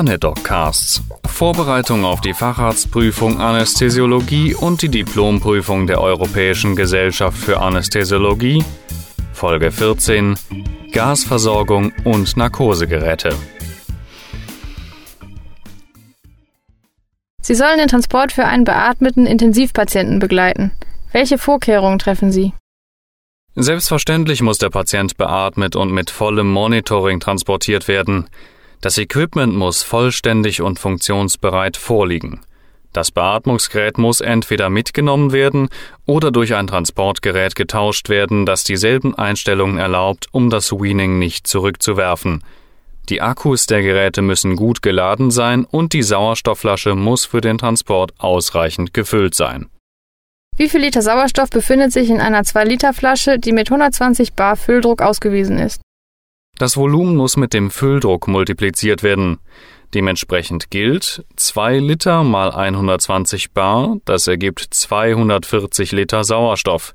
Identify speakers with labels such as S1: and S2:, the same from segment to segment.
S1: Anedoccasts. Vorbereitung auf die Facharztprüfung Anästhesiologie und die Diplomprüfung der Europäischen Gesellschaft für Anästhesiologie. Folge 14. Gasversorgung und Narkosegeräte.
S2: Sie sollen den Transport für einen beatmeten Intensivpatienten begleiten. Welche Vorkehrungen treffen Sie?
S1: Selbstverständlich muss der Patient beatmet und mit vollem Monitoring transportiert werden. Das Equipment muss vollständig und funktionsbereit vorliegen. Das Beatmungsgerät muss entweder mitgenommen werden oder durch ein Transportgerät getauscht werden, das dieselben Einstellungen erlaubt, um das Weaning nicht zurückzuwerfen. Die Akkus der Geräte müssen gut geladen sein und die Sauerstoffflasche muss für den Transport ausreichend gefüllt sein.
S2: Wie viel Liter Sauerstoff befindet sich in einer 2-Liter-Flasche, die mit 120 bar Fülldruck ausgewiesen ist?
S1: Das Volumen muss mit dem Fülldruck multipliziert werden. Dementsprechend gilt 2 Liter mal 120 bar, das ergibt 240 Liter Sauerstoff.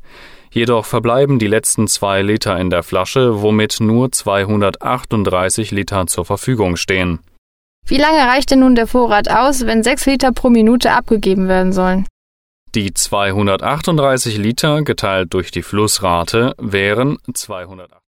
S1: Jedoch verbleiben die letzten 2 Liter in der Flasche, womit nur 238 Liter zur Verfügung stehen.
S2: Wie lange reicht denn nun der Vorrat aus, wenn 6 Liter pro Minute abgegeben werden sollen?
S1: Die 238 Liter geteilt durch die Flussrate wären 200